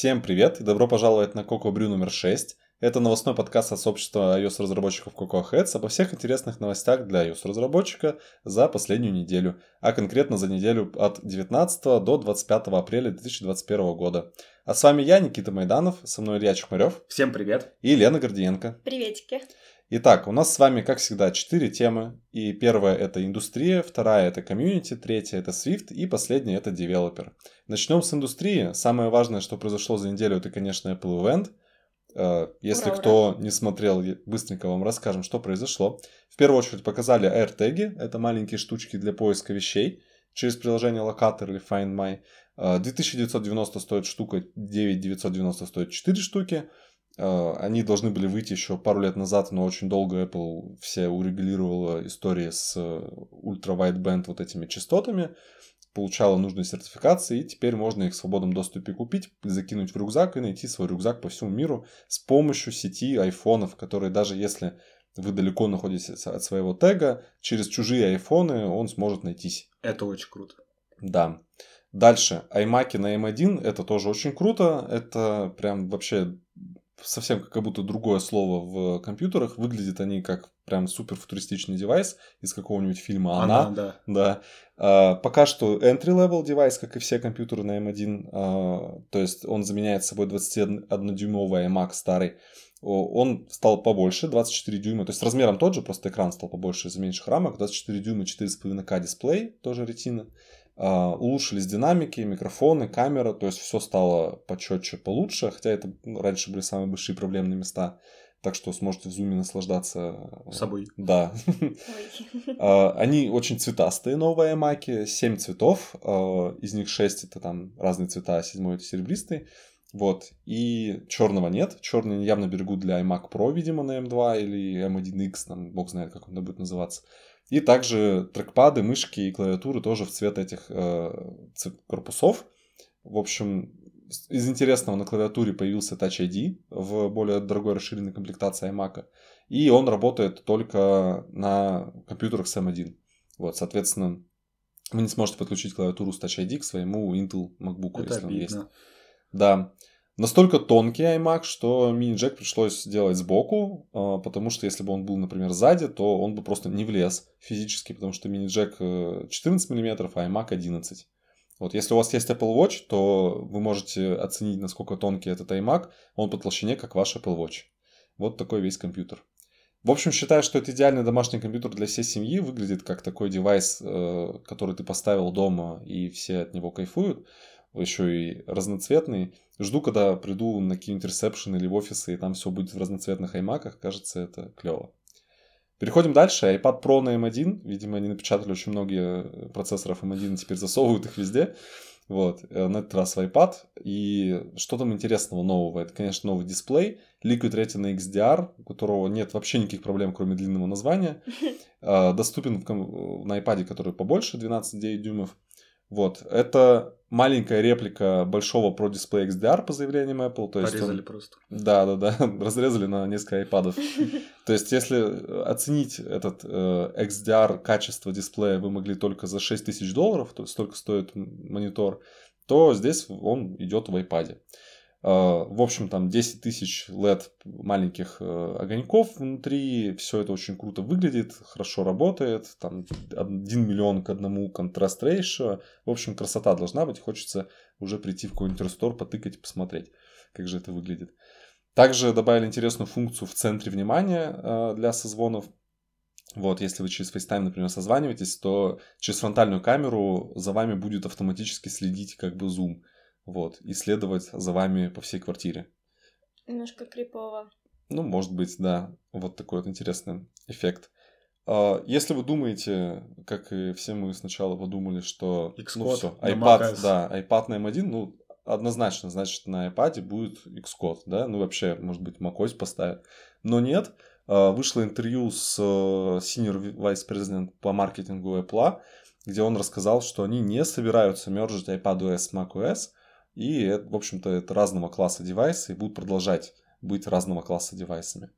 Всем привет и добро пожаловать на Coco Brew номер 6. Это новостной подкаст от сообщества iOS-разработчиков Coco Heads обо всех интересных новостях для iOS-разработчика за последнюю неделю, а конкретно за неделю от 19 до 25 апреля 2021 года. А с вами я, Никита Майданов, со мной Илья Чухмарев. Всем привет. И Лена Гордиенко. Приветики. Итак, у нас с вами, как всегда, четыре темы. И первая это индустрия, вторая это комьюнити, третья это Swift и последняя это девелопер. Начнем с индустрии. Самое важное, что произошло за неделю, это, конечно, Apple Event. Э, если ура, кто ура. не смотрел, быстренько вам расскажем, что произошло. В первую очередь показали AirTag, это маленькие штучки для поиска вещей через приложение Locator или Find My. 2990 э, стоит штука, 9990 стоит 4 штуки. А, они должны были выйти еще пару лет назад, но очень долго Apple все урегулировала истории с ультра-wideband вот этими частотами, получала нужные сертификации, и теперь можно их в свободном доступе купить, закинуть в рюкзак и найти свой рюкзак по всему миру с помощью сети айфонов, которые даже если вы далеко находитесь от своего тега, через чужие айфоны он сможет найтись. Это очень круто. Да. Дальше, iMac на M1, это тоже очень круто, это прям вообще совсем как будто другое слово в компьютерах. Выглядят они как прям супер футуристичный девайс из какого-нибудь фильма «Она». Она да. да. А, пока что entry-level девайс, как и все компьютеры на M1. А, то есть он заменяет собой 21-дюймовый iMac старый. Он стал побольше, 24 дюйма, то есть размером тот же, просто экран стал побольше из-за меньших рамок, 24 дюйма 4,5К дисплей, тоже ретина. Uh, улучшились динамики, микрофоны, камера, то есть все стало почетче, получше, хотя это ну, раньше были самые большие проблемные места, так что сможете в зуме наслаждаться э, собой. Да. uh, они очень цветастые, новые маки, 7 цветов, uh, из них 6 это там разные цвета, а 7 это серебристый. Вот. И черного нет. Черный явно берегут для iMac Pro, видимо, на M2 или M1X, там, бог знает, как он будет называться. И также трекпады, мышки и клавиатуры тоже в цвет этих э, корпусов. В общем, из интересного на клавиатуре появился Touch ID в более дорогой расширенной комплектации iMac. И он работает только на компьютерах с M1. Вот, соответственно, вы не сможете подключить клавиатуру с Touch ID к своему Intel MacBook, Это если обидно. он есть. Да. Настолько тонкий iMac, что мини-джек пришлось делать сбоку, а, потому что если бы он был, например, сзади, то он бы просто не влез физически, потому что мини-джек 14 мм, а iMac 11 вот если у вас есть Apple Watch, то вы можете оценить, насколько тонкий этот iMac. Он по толщине, как ваш Apple Watch. Вот такой весь компьютер. В общем, считаю, что это идеальный домашний компьютер для всей семьи. Выглядит как такой девайс, э, который ты поставил дома, и все от него кайфуют еще и разноцветный. Жду, когда приду на какие-нибудь ресепшены или в офисы, и там все будет в разноцветных аймаках. Кажется, это клево. Переходим дальше. iPad Pro на M1. Видимо, они напечатали очень многие процессоров M1 и теперь засовывают их везде. Вот, э, на этот раз в iPad. И что там интересного нового? Это, конечно, новый дисплей. Liquid Retina XDR, у которого нет вообще никаких проблем, кроме длинного названия. Э, доступен на iPad, который побольше, 12,9 дюймов. Вот, это маленькая реплика большого Pro Display XDR по заявлениям Apple. То есть Порезали он... просто. Да, да, да, разрезали на несколько iPadов. То есть, если оценить этот э, XDR качество дисплея вы могли только за 6 тысяч долларов, то есть столько стоит монитор, то здесь он идет в iPad. А, в общем, там 10 тысяч LED маленьких э, огоньков внутри. Все это очень круто выглядит, хорошо работает. Там 1 миллион к одному контраст ratio. В общем, красота должна быть. Хочется уже прийти в какой-нибудь рестор, потыкать, посмотреть, как же это выглядит. Также добавили интересную функцию в центре внимания э, для созвонов. Вот, если вы через FaceTime, например, созваниваетесь, то через фронтальную камеру за вами будет автоматически следить как бы зум вот, и следовать за вами по всей квартире. Немножко крипово. Ну, может быть, да. Вот такой вот интересный эффект. А, если вы думаете, как и все мы сначала подумали, что Xcode ну все, iPad, да, iPad на M1, ну, однозначно, значит, на iPad будет Xcode, да, ну, вообще, может быть, macOS поставят. Но нет, а, вышло интервью с э, Senior Vice President по маркетингу Apple, где он рассказал, что они не собираются мержить iPadOS с macOS, и, в общем-то, это разного класса девайсы и будут продолжать быть разного класса девайсами.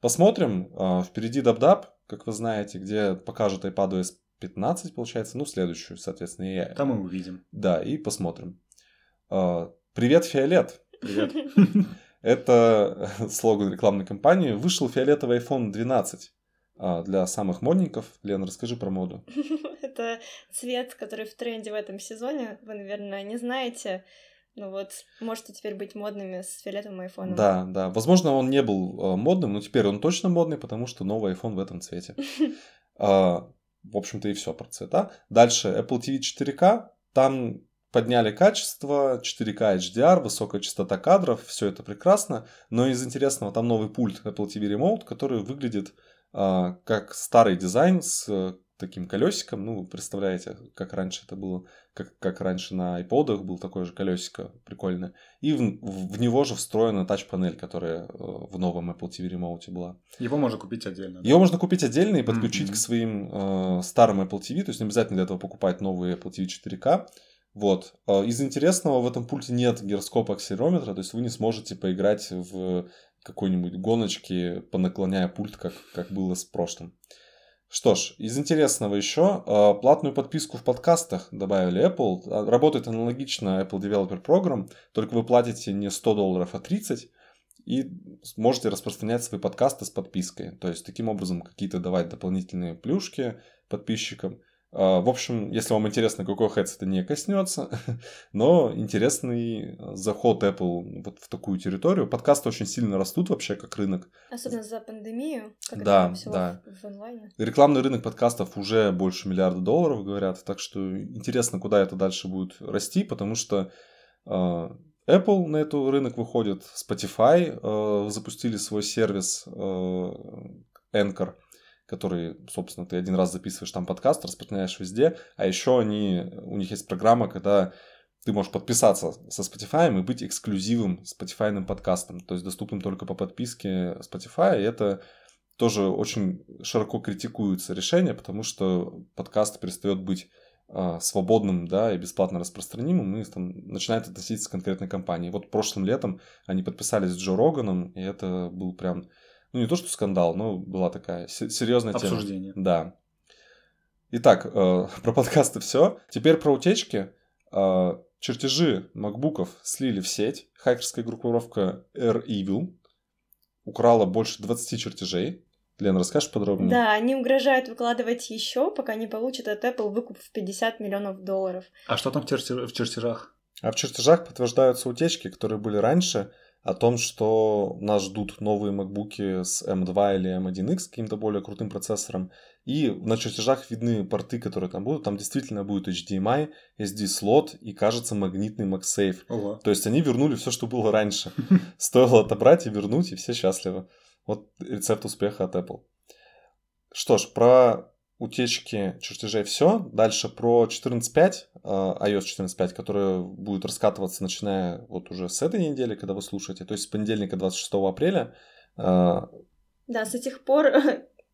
Посмотрим. А, впереди DubDub, как вы знаете, где покажут iPadOS 15, получается, ну, следующую, соответственно. И... Там мы увидим. Да, и посмотрим. А, привет, Фиолет. Привет. Это слоган рекламной кампании. Вышел фиолетовый iPhone 12 а, для самых модников. Лена, расскажи про моду. Это цвет, который в тренде в этом сезоне. Вы, наверное, не знаете. Ну вот, можете теперь быть модными с фиолетовым айфоном. Да, да. Возможно, он не был э, модным, но теперь он точно модный, потому что новый iPhone в этом цвете. А, в общем-то и все про цвета. Дальше Apple TV 4K. Там подняли качество, 4K HDR, высокая частота кадров, все это прекрасно. Но из интересного там новый пульт Apple TV Remote, который выглядит а, как старый дизайн с таким колесиком. Ну, представляете, как раньше это было, как, как раньше на iPod был такое же колесико прикольное. И в, в него же встроена тач-панель, которая э, в новом Apple TV Remote была. Его можно купить отдельно. Его можно купить отдельно и подключить mm-hmm. к своим э, старым Apple TV, то есть не обязательно для этого покупать новый Apple TV 4K. Вот. Э, из интересного в этом пульте нет гироскопа акселерометра, то есть вы не сможете поиграть в какой-нибудь гоночки, понаклоняя пульт, как, как было с прошлым. Что ж, из интересного еще, а, платную подписку в подкастах добавили Apple. А, работает аналогично Apple Developer Program, только вы платите не 100 долларов, а 30, и можете распространять свои подкасты с подпиской. То есть, таким образом, какие-то давать дополнительные плюшки подписчикам. А, в общем, если вам интересно, какой хедс это не коснется, но интересный заход Apple вот в такую территорию. Подкасты очень сильно растут вообще как рынок. Особенно за пандемию, когда да, все да. В, онлайне. Рекламный рынок подкастов уже больше миллиарда долларов, говорят. Так что интересно, куда это дальше будет расти, потому что uh, Apple на этот рынок выходит, Spotify uh, запустили свой сервис uh, Anchor – который, собственно, ты один раз записываешь там подкаст, распространяешь везде, а еще они, у них есть программа, когда ты можешь подписаться со Spotify и быть эксклюзивным Spotify подкастом, то есть доступным только по подписке Spotify, и это тоже очень широко критикуется решение, потому что подкаст перестает быть э, свободным, да, и бесплатно распространимым, и там начинает относиться к конкретной компании. Вот прошлым летом они подписались с Джо Роганом, и это был прям ну не то что скандал, но была такая серьезная тема. Обсуждение. Да. Итак, э, про подкасты все. Теперь про утечки. Э, чертежи макбуков слили в сеть. Хакерская группировка Air Evil украла больше 20 чертежей. Лена, расскажешь подробнее? Да, они угрожают выкладывать еще, пока не получат от Apple выкуп в 50 миллионов долларов. А что там в, чертеж... в чертежах? А в чертежах подтверждаются утечки, которые были раньше, о том, что нас ждут новые макбуки с M2 или M1X с каким-то более крутым процессором. И на чертежах видны порты, которые там будут. Там действительно будет HDMI, SD-слот и, кажется, магнитный MagSafe. Ого. То есть они вернули все, что было раньше. Стоило отобрать и вернуть, и все счастливы. Вот рецепт успеха от Apple. Что ж, про утечки чертежей все. Дальше про 14.5, а, iOS 14.5, которая будет раскатываться, начиная вот уже с этой недели, когда вы слушаете, то есть с понедельника 26 апреля. А, да, с этих пор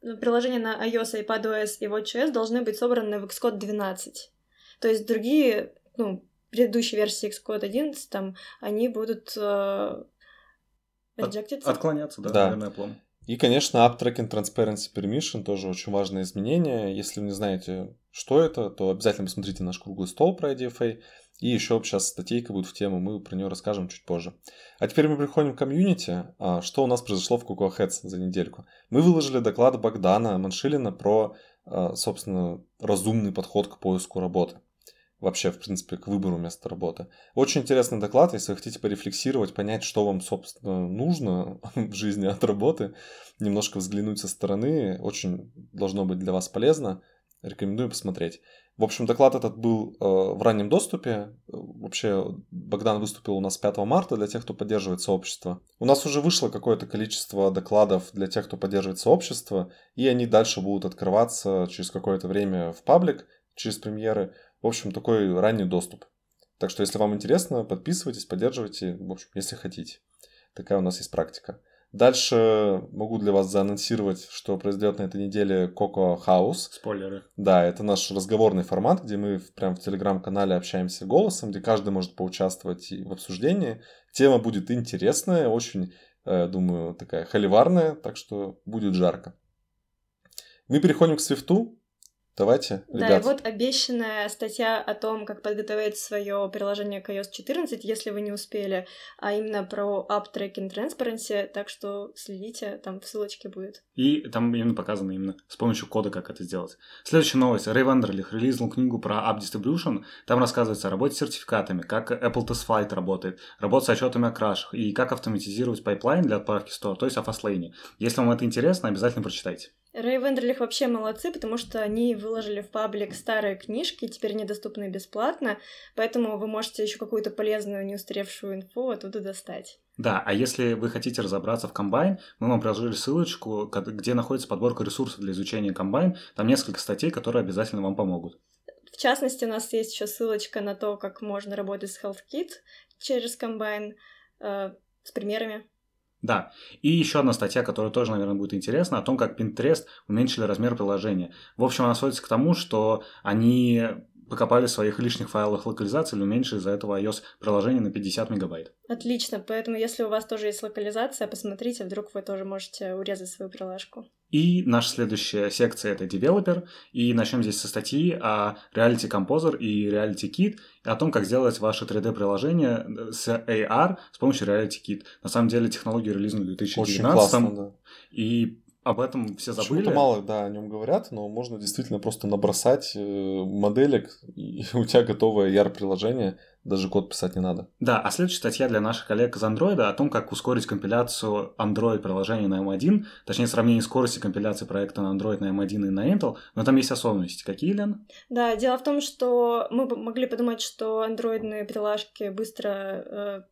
приложения на iOS, iPadOS и WatchOS должны быть собраны в Xcode 12. То есть другие, ну, предыдущие версии Xcode 11, там, они будут rejected. От, отклоняться, да, да. наверное, план. И, конечно, App Tracking Transparency Permission тоже очень важное изменение. Если вы не знаете, что это, то обязательно посмотрите наш круглый стол про IDFA. И еще сейчас статейка будет в тему, мы про нее расскажем чуть позже. А теперь мы приходим к комьюнити. А, что у нас произошло в Cocoa Heads за недельку? Мы выложили доклад Богдана Маншилина про, а, собственно, разумный подход к поиску работы вообще, в принципе, к выбору места работы. Очень интересный доклад, если вы хотите порефлексировать, понять, что вам, собственно, нужно в жизни от работы, немножко взглянуть со стороны, очень должно быть для вас полезно. Рекомендую посмотреть. В общем, доклад этот был э, в раннем доступе. Вообще, Богдан выступил у нас 5 марта для тех, кто поддерживает сообщество. У нас уже вышло какое-то количество докладов для тех, кто поддерживает сообщество, и они дальше будут открываться через какое-то время в паблик, через премьеры. В общем, такой ранний доступ. Так что, если вам интересно, подписывайтесь, поддерживайте, в общем, если хотите. Такая у нас есть практика. Дальше могу для вас заанонсировать, что произойдет на этой неделе Coco House. Спойлеры. Да, это наш разговорный формат, где мы прямо в телеграм-канале общаемся голосом, где каждый может поучаствовать в обсуждении. Тема будет интересная, очень, э, думаю, такая холиварная, так что будет жарко. Мы переходим к Swift у. Давайте, Да, ребят. и вот обещанная статья о том, как подготовить свое приложение к iOS 14, если вы не успели, а именно про App Tracking Transparency, так что следите, там в ссылочке будет. И там именно показано именно с помощью кода, как это сделать. Следующая новость. Ray Wenderlich релизнул книгу про App Distribution. Там рассказывается о работе с сертификатами, как Apple TestFlight работает, работа с отчетами о крашах и как автоматизировать pipeline для отправки в Store, то есть о fastlane е. Если вам это интересно, обязательно прочитайте. Рэй Вендерлих вообще молодцы, потому что они выложили в паблик старые книжки, теперь недоступны бесплатно, поэтому вы можете еще какую-то полезную, неустаревшую инфу оттуда достать. Да, а если вы хотите разобраться в комбайн, мы вам приложили ссылочку, где находится подборка ресурсов для изучения комбайн. Там несколько статей, которые обязательно вам помогут. В частности, у нас есть еще ссылочка на то, как можно работать с HealthKit через комбайн э, с примерами. Да. И еще одна статья, которая тоже, наверное, будет интересна, о том, как Pinterest уменьшили размер приложения. В общем, она сводится к тому, что они покопали в своих лишних файлах локализации или уменьшили из-за этого iOS приложение на 50 мегабайт. Отлично, поэтому если у вас тоже есть локализация, посмотрите, вдруг вы тоже можете урезать свою приложку. И наша следующая секция — это Developer, и начнем здесь со статьи о Reality Composer и Reality Kit, о том, как сделать ваше 3D-приложение с AR с помощью Reality Kit. На самом деле технологию релизнули в 2019 Очень классно, да. и об этом все забыли. Почему-то мало, да, о нем говорят, но можно действительно просто набросать э, моделек, и у тебя готовое яр-приложение, даже код писать не надо. Да, а следующая статья для наших коллег из Android о том, как ускорить компиляцию Android-приложения на M1, точнее, сравнение скорости компиляции проекта на Android на M1 и на Intel, но там есть особенности. Какие, Лен? Да, дело в том, что мы могли подумать, что андроидные приложки быстро э,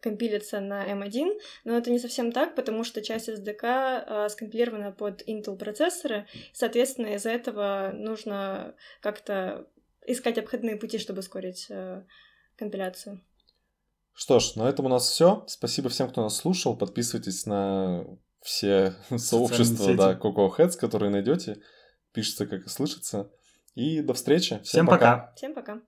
компилится на M1, но это не совсем так, потому что часть SDK э, скомпилирована под Intel процессоры, соответственно, из-за этого нужно как-то искать обходные пути, чтобы ускорить э, компиляцию. Что ж, на этом у нас все. Спасибо всем, кто нас слушал. Подписывайтесь на все сообщества, да, Coco Heads, которые найдете. Пишется, как и слышится. И до встречи. Всем, Всем пока. пока. Всем пока.